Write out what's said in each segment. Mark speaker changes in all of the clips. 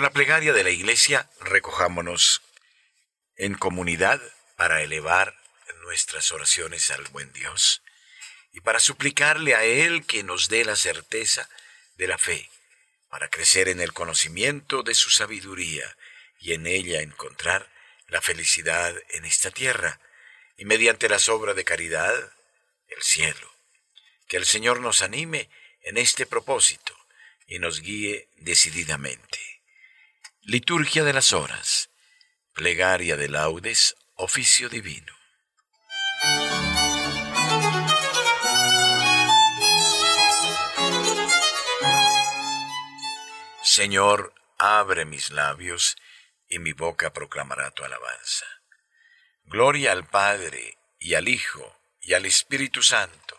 Speaker 1: con la plegaria de la Iglesia, recojámonos en comunidad para elevar nuestras oraciones al buen Dios y para suplicarle a Él que nos dé la certeza de la fe, para crecer en el conocimiento de su sabiduría y en ella encontrar la felicidad en esta tierra y mediante las obras de caridad, el cielo. Que el Señor nos anime en este propósito y nos guíe decididamente. Liturgia de las horas, plegaria de laudes, oficio divino. Señor, abre mis labios y mi boca proclamará tu alabanza. Gloria al Padre y al Hijo y al Espíritu Santo,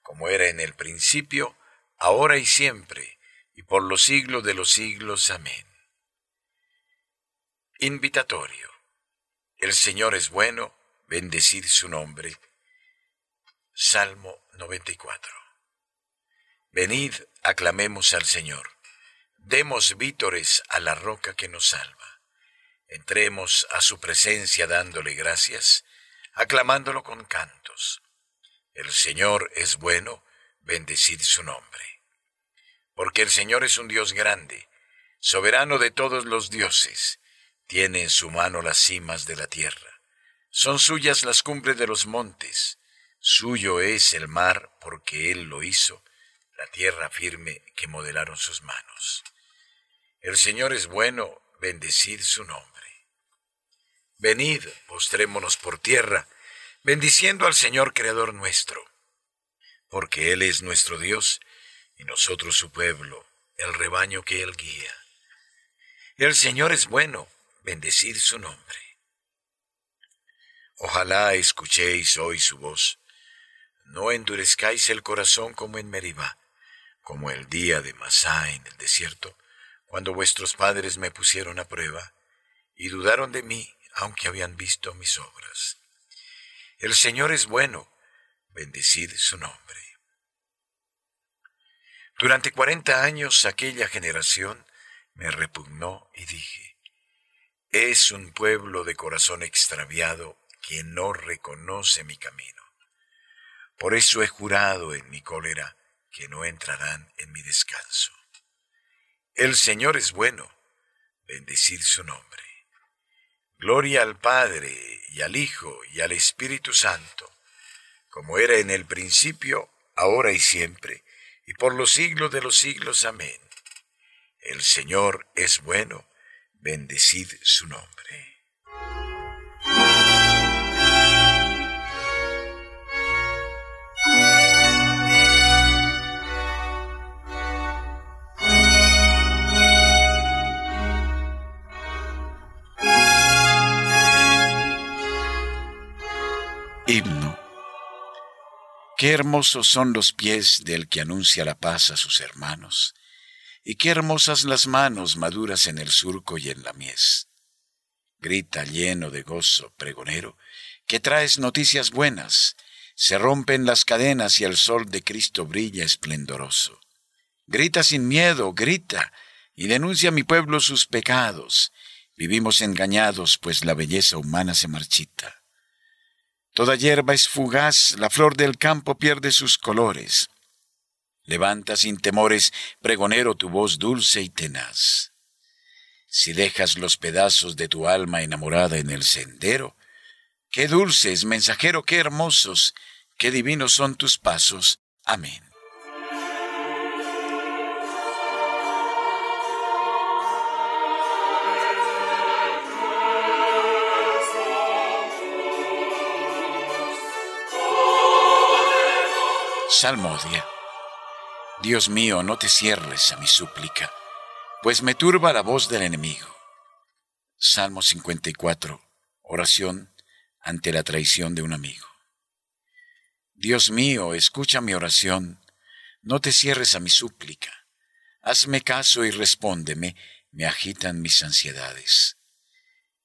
Speaker 1: como era en el principio, ahora y siempre, y por los siglos de los siglos. Amén. Invitatorio. El Señor es bueno, bendecid su nombre. Salmo 94. Venid, aclamemos al Señor. Demos vítores a la roca que nos salva. Entremos a su presencia dándole gracias, aclamándolo con cantos. El Señor es bueno, bendecid su nombre. Porque el Señor es un Dios grande, soberano de todos los dioses, tiene en su mano las cimas de la tierra. Son suyas las cumbres de los montes, suyo es el mar porque Él lo hizo, la tierra firme que modelaron sus manos. El Señor es bueno, bendecid su nombre. Venid, postrémonos por tierra, bendiciendo al Señor Creador nuestro, porque Él es nuestro Dios y nosotros su pueblo, el rebaño que Él guía. El Señor es bueno, bendecid su nombre. Ojalá escuchéis hoy su voz, no endurezcáis el corazón como en Meribá, como el día de Masá en el desierto, cuando vuestros padres me pusieron a prueba y dudaron de mí, aunque habían visto mis obras. El Señor es bueno, bendecid su nombre. Durante cuarenta años aquella generación me repugnó y dije, es un pueblo de corazón extraviado que no reconoce mi camino. Por eso he jurado en mi cólera que no entrarán en mi descanso. El Señor es bueno, bendecid su nombre. Gloria al Padre y al Hijo y al Espíritu Santo, como era en el principio, ahora y siempre, y por los siglos de los siglos. Amén. El Señor es bueno, bendecid su nombre. Himno. Qué hermosos son los pies del que anuncia la paz a sus hermanos y qué hermosas las manos maduras en el surco y en la mies. Grita lleno de gozo, pregonero, que traes noticias buenas, se rompen las cadenas y el sol de Cristo brilla esplendoroso. Grita sin miedo, grita, y denuncia a mi pueblo sus pecados. Vivimos engañados, pues la belleza humana se marchita. Toda hierba es fugaz, la flor del campo pierde sus colores. Levanta sin temores, pregonero, tu voz dulce y tenaz. Si dejas los pedazos de tu alma enamorada en el sendero, qué dulces, mensajero, qué hermosos, qué divinos son tus pasos. Amén. Salmodia. Dios mío, no te cierres a mi súplica, pues me turba la voz del enemigo. Salmo 54. Oración ante la traición de un amigo. Dios mío, escucha mi oración, no te cierres a mi súplica. Hazme caso y respóndeme, me agitan mis ansiedades.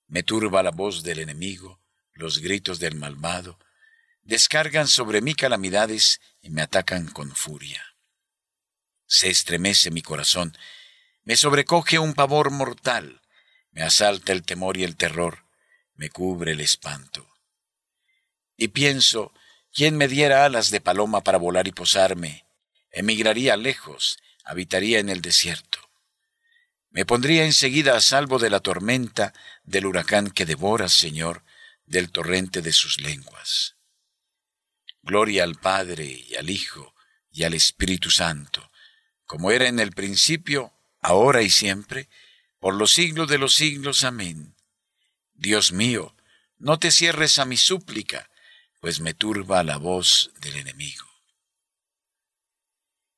Speaker 1: Me turba la voz del enemigo, los gritos del malvado, descargan sobre mí calamidades y me atacan con furia se estremece mi corazón, Me sobrecoge un pavor mortal, me asalta el temor y el terror, me cubre el espanto. Y pienso, ¿quién me diera alas de paloma para volar y posarme? Emigraría lejos, habitaría en el desierto. Me pondría enseguida a salvo de la tormenta, del huracán que devora, Señor, del torrente de sus lenguas. Gloria al Padre y al Hijo y al Espíritu Santo, como era en el principio, ahora y siempre, por los siglos de los siglos. Amén. Dios mío, no te cierres a mi súplica, pues me turba la voz del enemigo.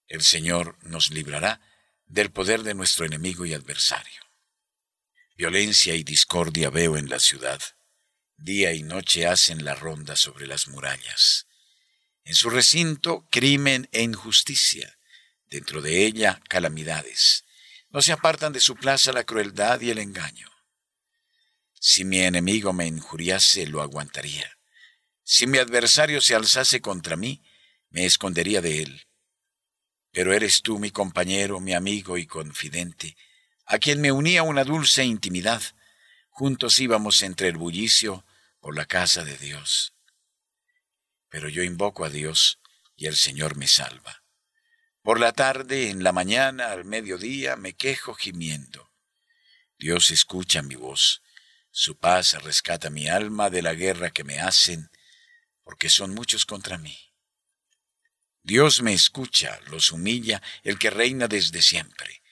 Speaker 1: El Señor nos librará del poder de nuestro enemigo y adversario. Violencia y discordia veo en la ciudad. Día y noche hacen la ronda sobre las murallas. En su recinto, crimen e injusticia. Dentro de ella, calamidades. No se apartan de su plaza la crueldad y el engaño. Si mi enemigo me injuriase, lo aguantaría. Si mi adversario se alzase contra mí, me escondería de él. Pero eres tú mi compañero, mi amigo y confidente, a quien me unía una dulce intimidad. Juntos íbamos entre el bullicio por la casa de Dios pero yo invoco a Dios y el Señor me salva. Por la tarde, en la mañana, al mediodía, me quejo gimiendo. Dios escucha mi voz, su paz rescata mi alma de la guerra que me hacen, porque son muchos contra mí. Dios me escucha, los humilla el que reina desde siempre,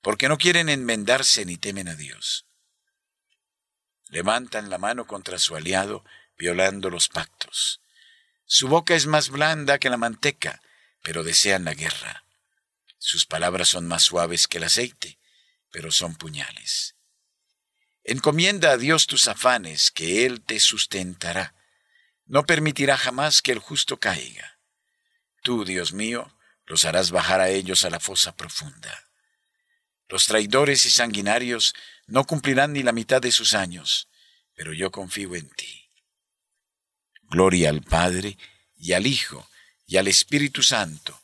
Speaker 1: porque no quieren enmendarse ni temen a Dios. Levantan la mano contra su aliado, violando los pactos. Su boca es más blanda que la manteca, pero desean la guerra. Sus palabras son más suaves que el aceite, pero son puñales. Encomienda a Dios tus afanes, que Él te sustentará. No permitirá jamás que el justo caiga. Tú, Dios mío, los harás bajar a ellos a la fosa profunda. Los traidores y sanguinarios no cumplirán ni la mitad de sus años, pero yo confío en ti. Gloria al Padre y al Hijo y al Espíritu Santo,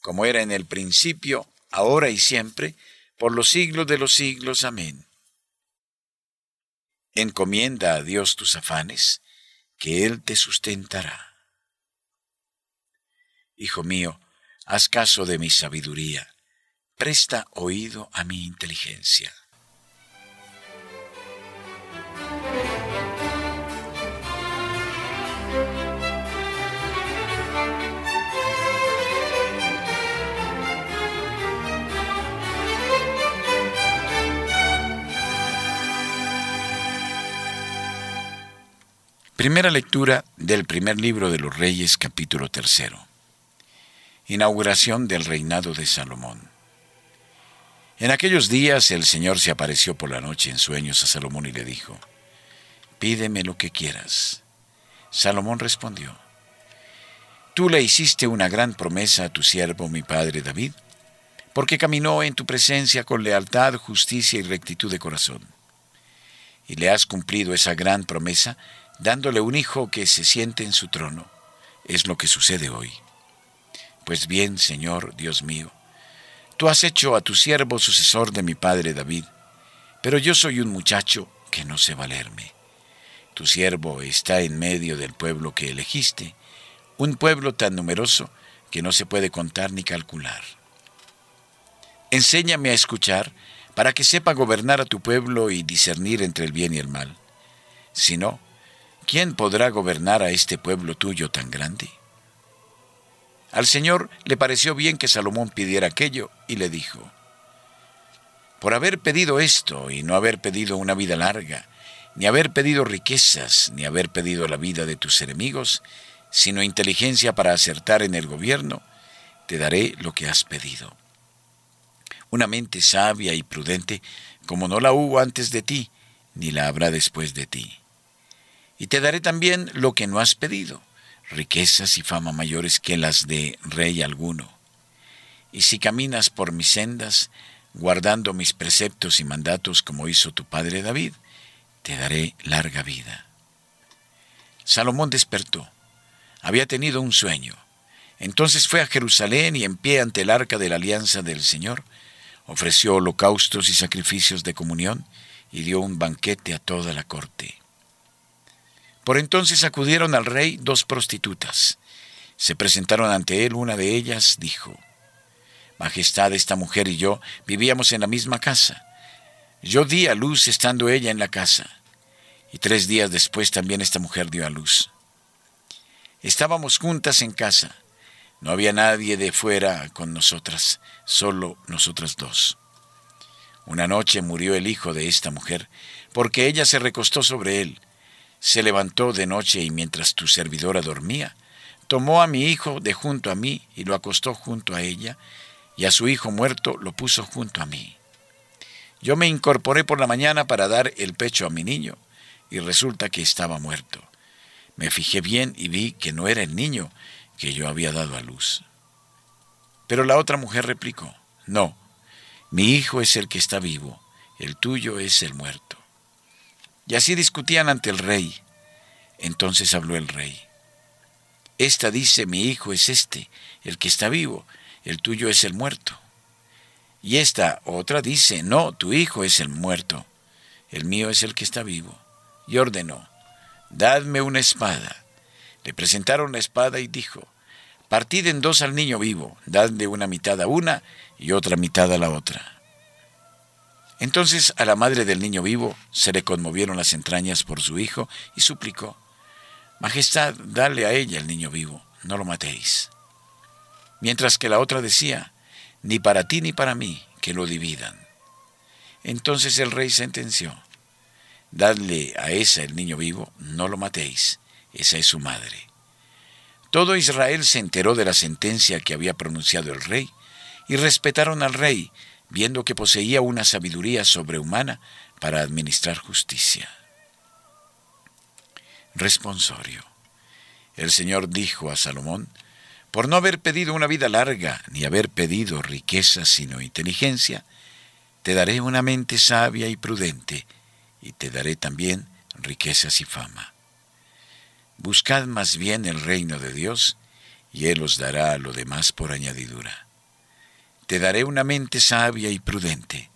Speaker 1: como era en el principio, ahora y siempre, por los siglos de los siglos. Amén. Encomienda a Dios tus afanes, que Él te sustentará. Hijo mío, haz caso de mi sabiduría, presta oído a mi inteligencia. Primera lectura del primer libro de los Reyes, capítulo tercero. Inauguración del reinado de Salomón. En aquellos días el Señor se apareció por la noche en sueños a Salomón y le dijo, Pídeme lo que quieras. Salomón respondió, Tú le hiciste una gran promesa a tu siervo, mi padre David, porque caminó en tu presencia con lealtad, justicia y rectitud de corazón. Y le has cumplido esa gran promesa dándole un hijo que se siente en su trono. Es lo que sucede hoy. Pues bien, Señor, Dios mío, tú has hecho a tu siervo sucesor de mi padre David, pero yo soy un muchacho que no sé valerme. Tu siervo está en medio del pueblo que elegiste, un pueblo tan numeroso que no se puede contar ni calcular. Enséñame a escuchar para que sepa gobernar a tu pueblo y discernir entre el bien y el mal. Si no, ¿quién podrá gobernar a este pueblo tuyo tan grande? Al Señor le pareció bien que Salomón pidiera aquello y le dijo, por haber pedido esto y no haber pedido una vida larga, ni haber pedido riquezas, ni haber pedido la vida de tus enemigos, sino inteligencia para acertar en el gobierno, te daré lo que has pedido. Una mente sabia y prudente como no la hubo antes de ti, ni la habrá después de ti y te daré también lo que no has pedido, riquezas y fama mayores que las de rey alguno. Y si caminas por mis sendas, guardando mis preceptos y mandatos como hizo tu padre David, te daré larga vida. Salomón despertó. Había tenido un sueño. Entonces fue a Jerusalén y en pie ante el arca de la alianza del Señor, ofreció holocaustos y sacrificios de comunión y dio un banquete a toda la corte. Por entonces acudieron al rey dos prostitutas. Se presentaron ante él, una de ellas dijo, Majestad, esta mujer y yo vivíamos en la misma casa. Yo di a luz estando ella en la casa, y tres días después también esta mujer dio a luz. Estábamos juntas en casa, no había nadie de fuera con nosotras, solo nosotras dos. Una noche murió el hijo de esta mujer, porque ella se recostó sobre él. Se levantó de noche y mientras tu servidora dormía, tomó a mi hijo de junto a mí y lo acostó junto a ella, y a su hijo muerto lo puso junto a mí. Yo me incorporé por la mañana para dar el pecho a mi niño, y resulta que estaba muerto. Me fijé bien y vi que no era el niño que yo había dado a luz. Pero la otra mujer replicó, no, mi hijo es el que está vivo, el tuyo es el muerto. Y así discutían ante el rey. Entonces habló el rey. Esta dice, mi hijo es este, el que está vivo, el tuyo es el muerto. Y esta otra dice, no, tu hijo es el muerto, el mío es el que está vivo. Y ordenó, dadme una espada. Le presentaron la espada y dijo, partid en dos al niño vivo, dadle una mitad a una y otra mitad a la otra. Entonces a la madre del niño vivo se le conmovieron las entrañas por su hijo y suplicó, Majestad, dale a ella el niño vivo, no lo matéis. Mientras que la otra decía, ni para ti ni para mí, que lo dividan. Entonces el rey sentenció, Dadle a esa el niño vivo, no lo matéis, esa es su madre. Todo Israel se enteró de la sentencia que había pronunciado el rey, y respetaron al rey, viendo que poseía una sabiduría sobrehumana para administrar justicia. Responsorio. El Señor dijo a Salomón, por no haber pedido una vida larga, ni haber pedido riqueza sino inteligencia, te daré una mente sabia y prudente, y te daré también riquezas y fama. Buscad más bien el reino de Dios, y Él os dará lo demás por añadidura. Te daré una mente sabia y prudente,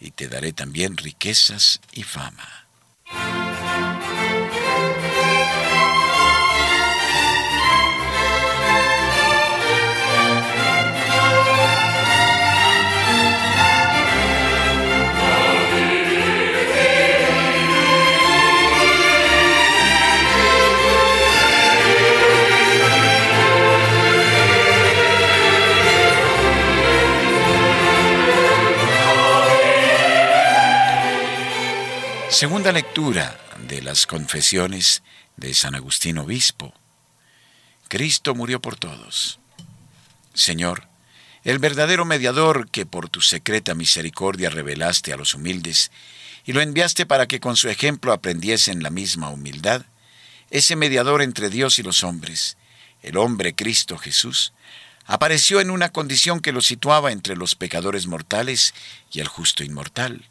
Speaker 1: y te daré también riquezas y fama. Segunda lectura de las confesiones de San Agustín Obispo. Cristo murió por todos. Señor, el verdadero mediador que por tu secreta misericordia revelaste a los humildes y lo enviaste para que con su ejemplo aprendiesen la misma humildad, ese mediador entre Dios y los hombres, el hombre Cristo Jesús, apareció en una condición que lo situaba entre los pecadores mortales y el justo inmortal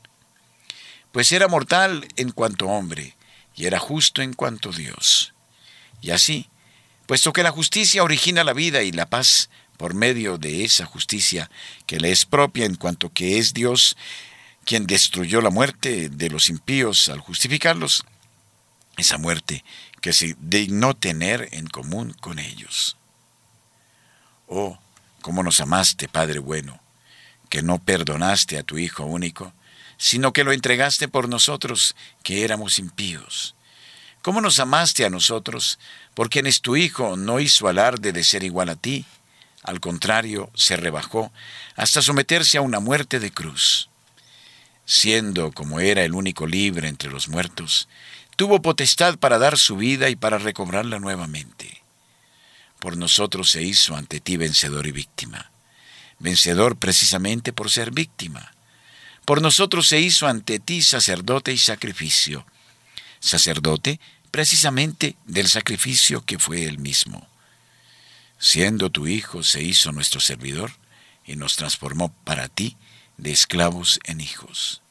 Speaker 1: pues era mortal en cuanto hombre, y era justo en cuanto Dios. Y así, puesto que la justicia origina la vida y la paz por medio de esa justicia que le es propia en cuanto que es Dios quien destruyó la muerte de los impíos al justificarlos, esa muerte que se dignó tener en común con ellos. Oh, cómo nos amaste, Padre bueno, que no perdonaste a tu Hijo único, sino que lo entregaste por nosotros, que éramos impíos. ¿Cómo nos amaste a nosotros, por quienes tu Hijo no hizo alarde de ser igual a ti? Al contrario, se rebajó hasta someterse a una muerte de cruz. Siendo como era el único libre entre los muertos, tuvo potestad para dar su vida y para recobrarla nuevamente. Por nosotros se hizo ante ti vencedor y víctima. Vencedor precisamente por ser víctima por nosotros se hizo ante ti sacerdote y sacrificio. Sacerdote precisamente del sacrificio que fue él mismo. Siendo tu Hijo, se hizo nuestro servidor y nos transformó para ti de esclavos en hijos.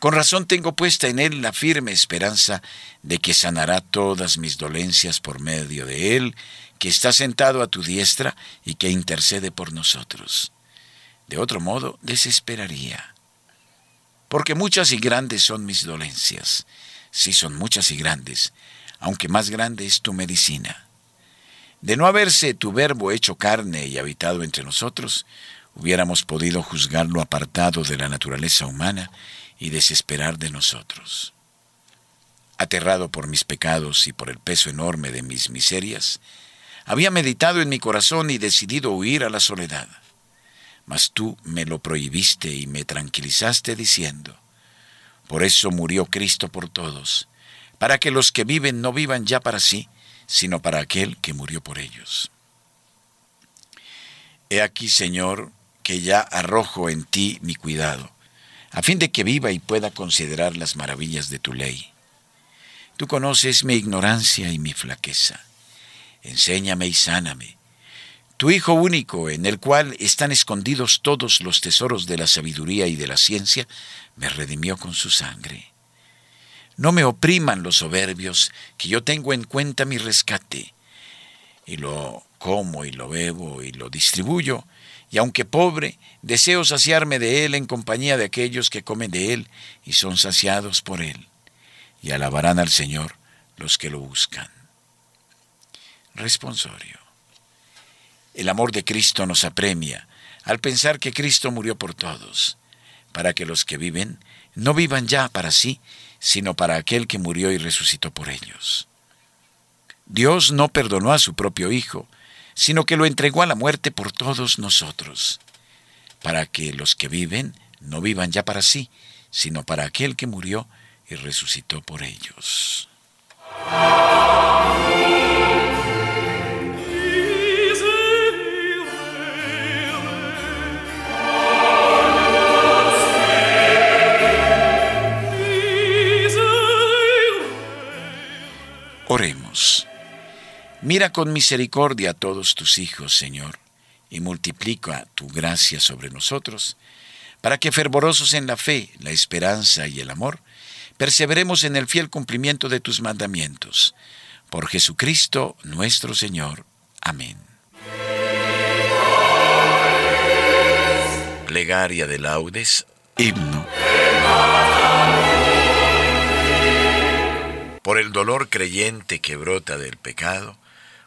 Speaker 1: Con razón tengo puesta en Él la firme esperanza de que sanará todas mis dolencias por medio de Él, que está sentado a tu diestra y que intercede por nosotros.
Speaker 2: De otro modo, desesperaría. Porque muchas y grandes son mis dolencias. Sí son muchas y grandes, aunque más grande es tu medicina. De no haberse tu verbo hecho carne y habitado entre nosotros, hubiéramos podido juzgarlo apartado de la naturaleza humana y desesperar de nosotros. Aterrado por mis pecados y por el peso enorme de mis miserias, había meditado en mi corazón y decidido huir a la soledad. Mas tú me lo prohibiste y me tranquilizaste diciendo, Por eso murió Cristo por todos, para que los que viven no vivan ya para sí, sino para aquel que murió por ellos. He aquí, Señor, que ya arrojo en ti mi cuidado, a fin de que viva y pueda considerar las maravillas de tu ley. Tú conoces mi ignorancia y mi flaqueza. Enséñame y sáname. Tu Hijo único, en el cual están escondidos todos los tesoros de la sabiduría y de la ciencia, me redimió con su sangre. No me opriman los soberbios, que yo tengo en cuenta mi rescate. Y lo como y lo bebo y lo distribuyo, y aunque pobre, deseo saciarme de él en compañía de aquellos que comen de él y son saciados por él, y alabarán al Señor los que lo buscan. Responsorio. El amor de Cristo nos apremia al pensar que Cristo murió por todos, para que los que viven no vivan ya para sí, sino para aquel que murió y resucitó por ellos. Dios no perdonó a su propio Hijo, sino que lo entregó a la muerte por todos nosotros, para que los que viven no vivan ya para sí, sino para aquel que murió y resucitó por ellos. Oremos. Mira con misericordia a todos tus hijos, Señor, y multiplica tu gracia sobre nosotros, para que fervorosos en la fe, la esperanza y el amor, perseveremos en el fiel cumplimiento de tus mandamientos. Por Jesucristo nuestro Señor. Amén.
Speaker 1: Plegaria de laudes.
Speaker 2: Himno.
Speaker 1: Por el dolor creyente que brota del pecado,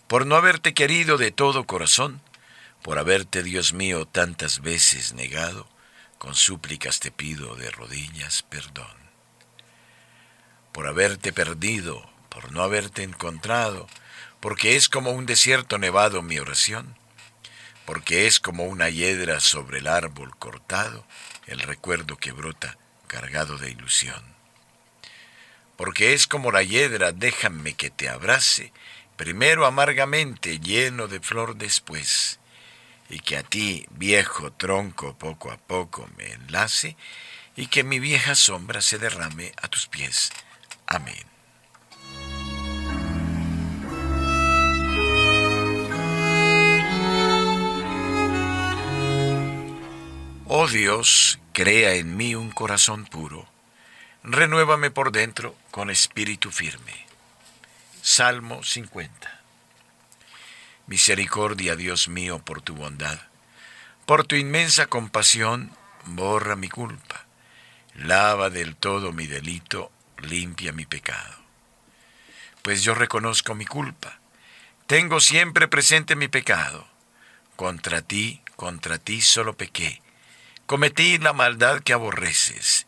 Speaker 1: por no haberte querido de todo corazón, por haberte, Dios mío, tantas veces negado, con súplicas te pido de rodillas perdón. Por haberte perdido, por no haberte encontrado, porque es como un desierto nevado mi oración, porque es como una hiedra sobre el árbol cortado, el recuerdo que brota cargado de ilusión porque es como la hiedra, déjame que te abrace, primero amargamente, lleno de flor después, y que a ti, viejo tronco, poco a poco me enlace, y que mi vieja sombra se derrame a tus pies. Amén. Oh Dios, crea en mí un corazón puro renuévame por dentro con espíritu firme. Salmo 50. Misericordia, Dios mío, por tu bondad. Por tu inmensa compasión, borra mi culpa. Lava del todo mi delito, limpia mi pecado. Pues yo reconozco mi culpa. Tengo siempre presente mi pecado. Contra ti, contra ti solo pequé. Cometí la maldad que aborreces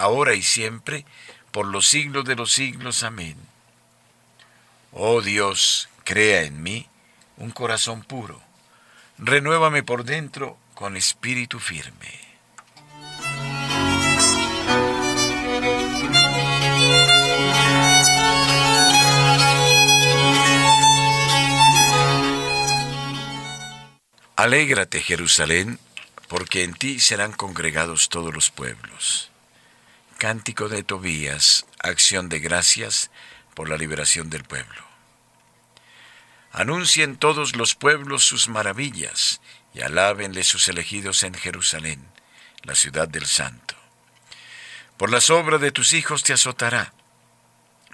Speaker 1: ahora y siempre, por los siglos de los siglos. Amén. Oh Dios, crea en mí un corazón puro, renuévame por dentro con espíritu firme. Alégrate, Jerusalén, porque en ti serán congregados todos los pueblos. Cántico de Tobías, acción de gracias por la liberación del pueblo. Anuncien todos los pueblos sus maravillas y alábenle sus elegidos en Jerusalén, la ciudad del santo. Por las obras de tus hijos te azotará,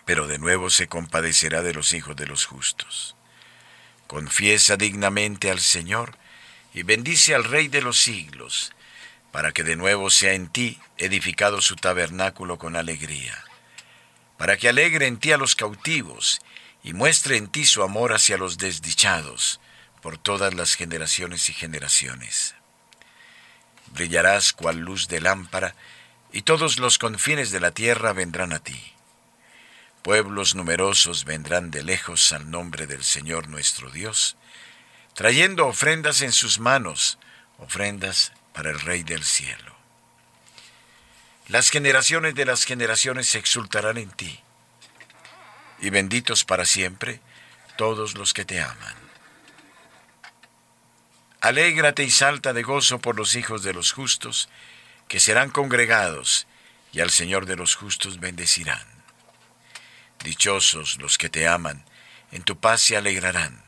Speaker 1: pero de nuevo se compadecerá de los hijos de los justos. Confiesa dignamente al Señor, y bendice al Rey de los siglos, para que de nuevo sea en ti edificado su tabernáculo con alegría, para que alegre en ti a los cautivos y muestre en ti su amor hacia los desdichados por todas las generaciones y generaciones. Brillarás cual luz de lámpara, y todos los confines de la tierra vendrán a ti. Pueblos numerosos vendrán de lejos al nombre del Señor nuestro Dios, trayendo ofrendas en sus manos, ofrendas para el Rey del cielo. Las generaciones de las generaciones se exultarán en ti, y benditos para siempre todos los que te aman. Alégrate y salta de gozo por los hijos de los justos, que serán congregados, y al Señor de los justos bendecirán. Dichosos los que te aman, en tu paz se alegrarán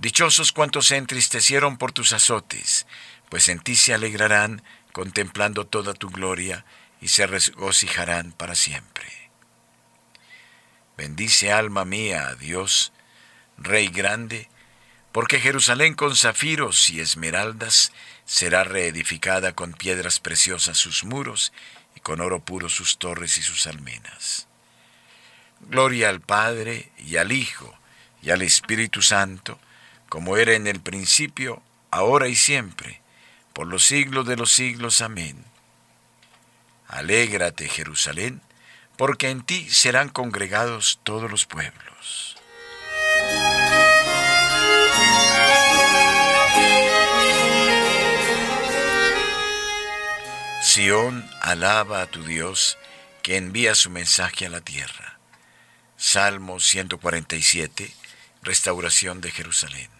Speaker 1: Dichosos cuantos se entristecieron por tus azotes, pues en ti se alegrarán contemplando toda tu gloria y se regocijarán para siempre. Bendice alma mía a Dios, Rey grande, porque Jerusalén con zafiros y esmeraldas será reedificada con piedras preciosas sus muros y con oro puro sus torres y sus almenas. Gloria al Padre y al Hijo y al Espíritu Santo, como era en el principio, ahora y siempre, por los siglos de los siglos. Amén. Alégrate, Jerusalén, porque en ti serán congregados todos los pueblos. Sión alaba a tu Dios, que envía su mensaje a la tierra. Salmo 147, Restauración de Jerusalén.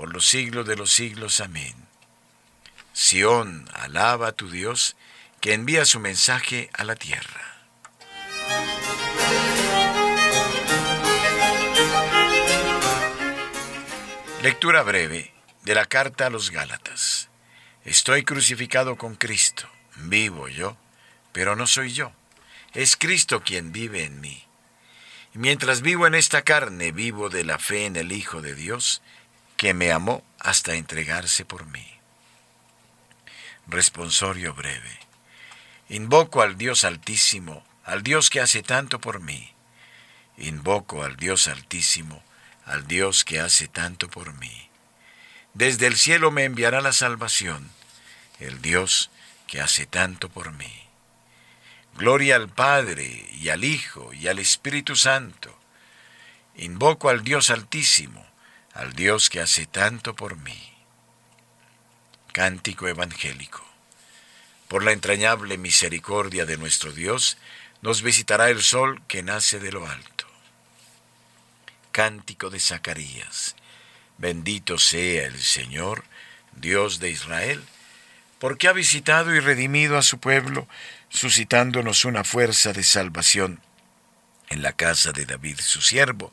Speaker 1: por los siglos de los siglos. Amén. Sión, alaba a tu Dios, que envía su mensaje a la tierra. Lectura breve de la carta a los Gálatas. Estoy crucificado con Cristo, vivo yo, pero no soy yo, es Cristo quien vive en mí. Y mientras vivo en esta carne, vivo de la fe en el Hijo de Dios, que me amó hasta entregarse por mí. Responsorio breve. Invoco al Dios Altísimo, al Dios que hace tanto por mí. Invoco al Dios Altísimo, al Dios que hace tanto por mí. Desde el cielo me enviará la salvación, el Dios que hace tanto por mí. Gloria al Padre y al Hijo y al Espíritu Santo. Invoco al Dios Altísimo, al Dios que hace tanto por mí. Cántico Evangélico. Por la entrañable misericordia de nuestro Dios, nos visitará el sol que nace de lo alto. Cántico de Zacarías. Bendito sea el Señor, Dios de Israel, porque ha visitado y redimido a su pueblo, suscitándonos una fuerza de salvación en la casa de David su siervo,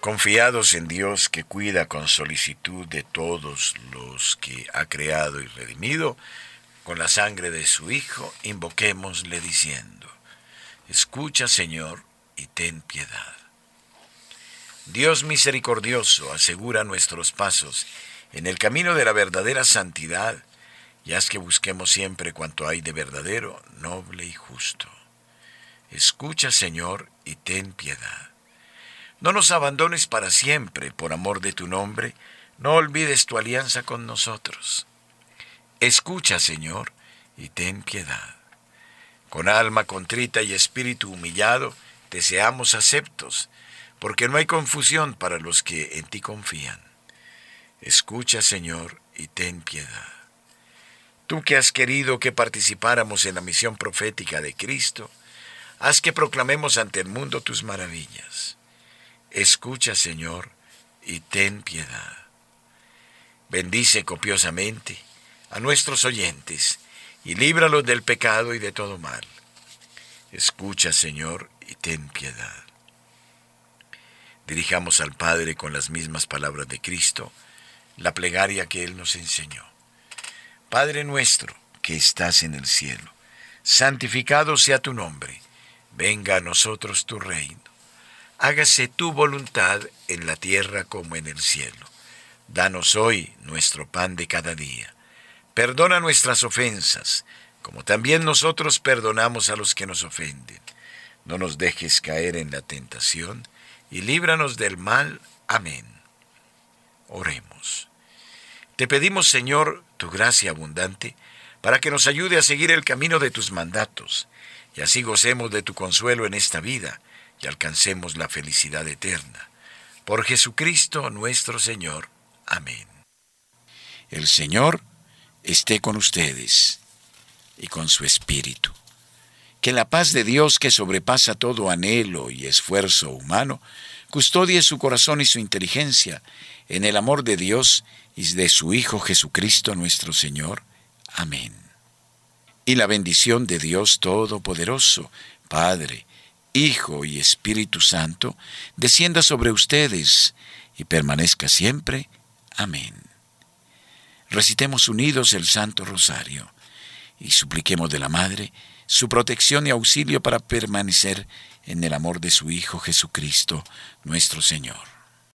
Speaker 1: Confiados en Dios que cuida con solicitud de todos los que ha creado y redimido, con la sangre de su Hijo, invoquémosle diciendo, Escucha Señor y ten piedad. Dios misericordioso, asegura nuestros pasos en el camino de la verdadera santidad, y haz que busquemos siempre cuanto hay de verdadero, noble y justo. Escucha Señor y ten piedad. No nos abandones para siempre, por amor de tu nombre, no olvides tu alianza con nosotros. Escucha, Señor, y ten piedad. Con alma contrita y espíritu humillado, te seamos aceptos, porque no hay confusión para los que en ti confían. Escucha, Señor, y ten piedad. Tú que has querido que participáramos en la misión profética de Cristo, haz que proclamemos ante el mundo tus maravillas. Escucha, Señor, y ten piedad. Bendice copiosamente a nuestros oyentes y líbralos del pecado y de todo mal. Escucha, Señor, y ten piedad. Dirijamos al Padre con las mismas palabras de Cristo la plegaria que Él nos enseñó. Padre nuestro, que estás en el cielo, santificado sea tu nombre, venga a nosotros tu reino hágase tu voluntad en la tierra como en el cielo. Danos hoy nuestro pan de cada día. Perdona nuestras ofensas, como también nosotros perdonamos a los que nos ofenden. No nos dejes caer en la tentación, y líbranos del mal. Amén. Oremos. Te pedimos, Señor, tu gracia abundante, para que nos ayude a seguir el camino de tus mandatos, y así gocemos de tu consuelo en esta vida y alcancemos la felicidad eterna. Por Jesucristo nuestro Señor. Amén.
Speaker 2: El Señor esté con ustedes. y con su espíritu. Que la paz de Dios que sobrepasa todo anhelo y esfuerzo humano, custodie su corazón y su inteligencia en el amor de Dios y de su Hijo Jesucristo nuestro Señor. Amén. Y la bendición de Dios Todopoderoso, Padre, Hijo y Espíritu Santo, descienda sobre ustedes y permanezca siempre. Amén. Recitemos unidos el Santo Rosario y supliquemos de la Madre su protección y auxilio para permanecer en el amor de su Hijo Jesucristo, nuestro Señor.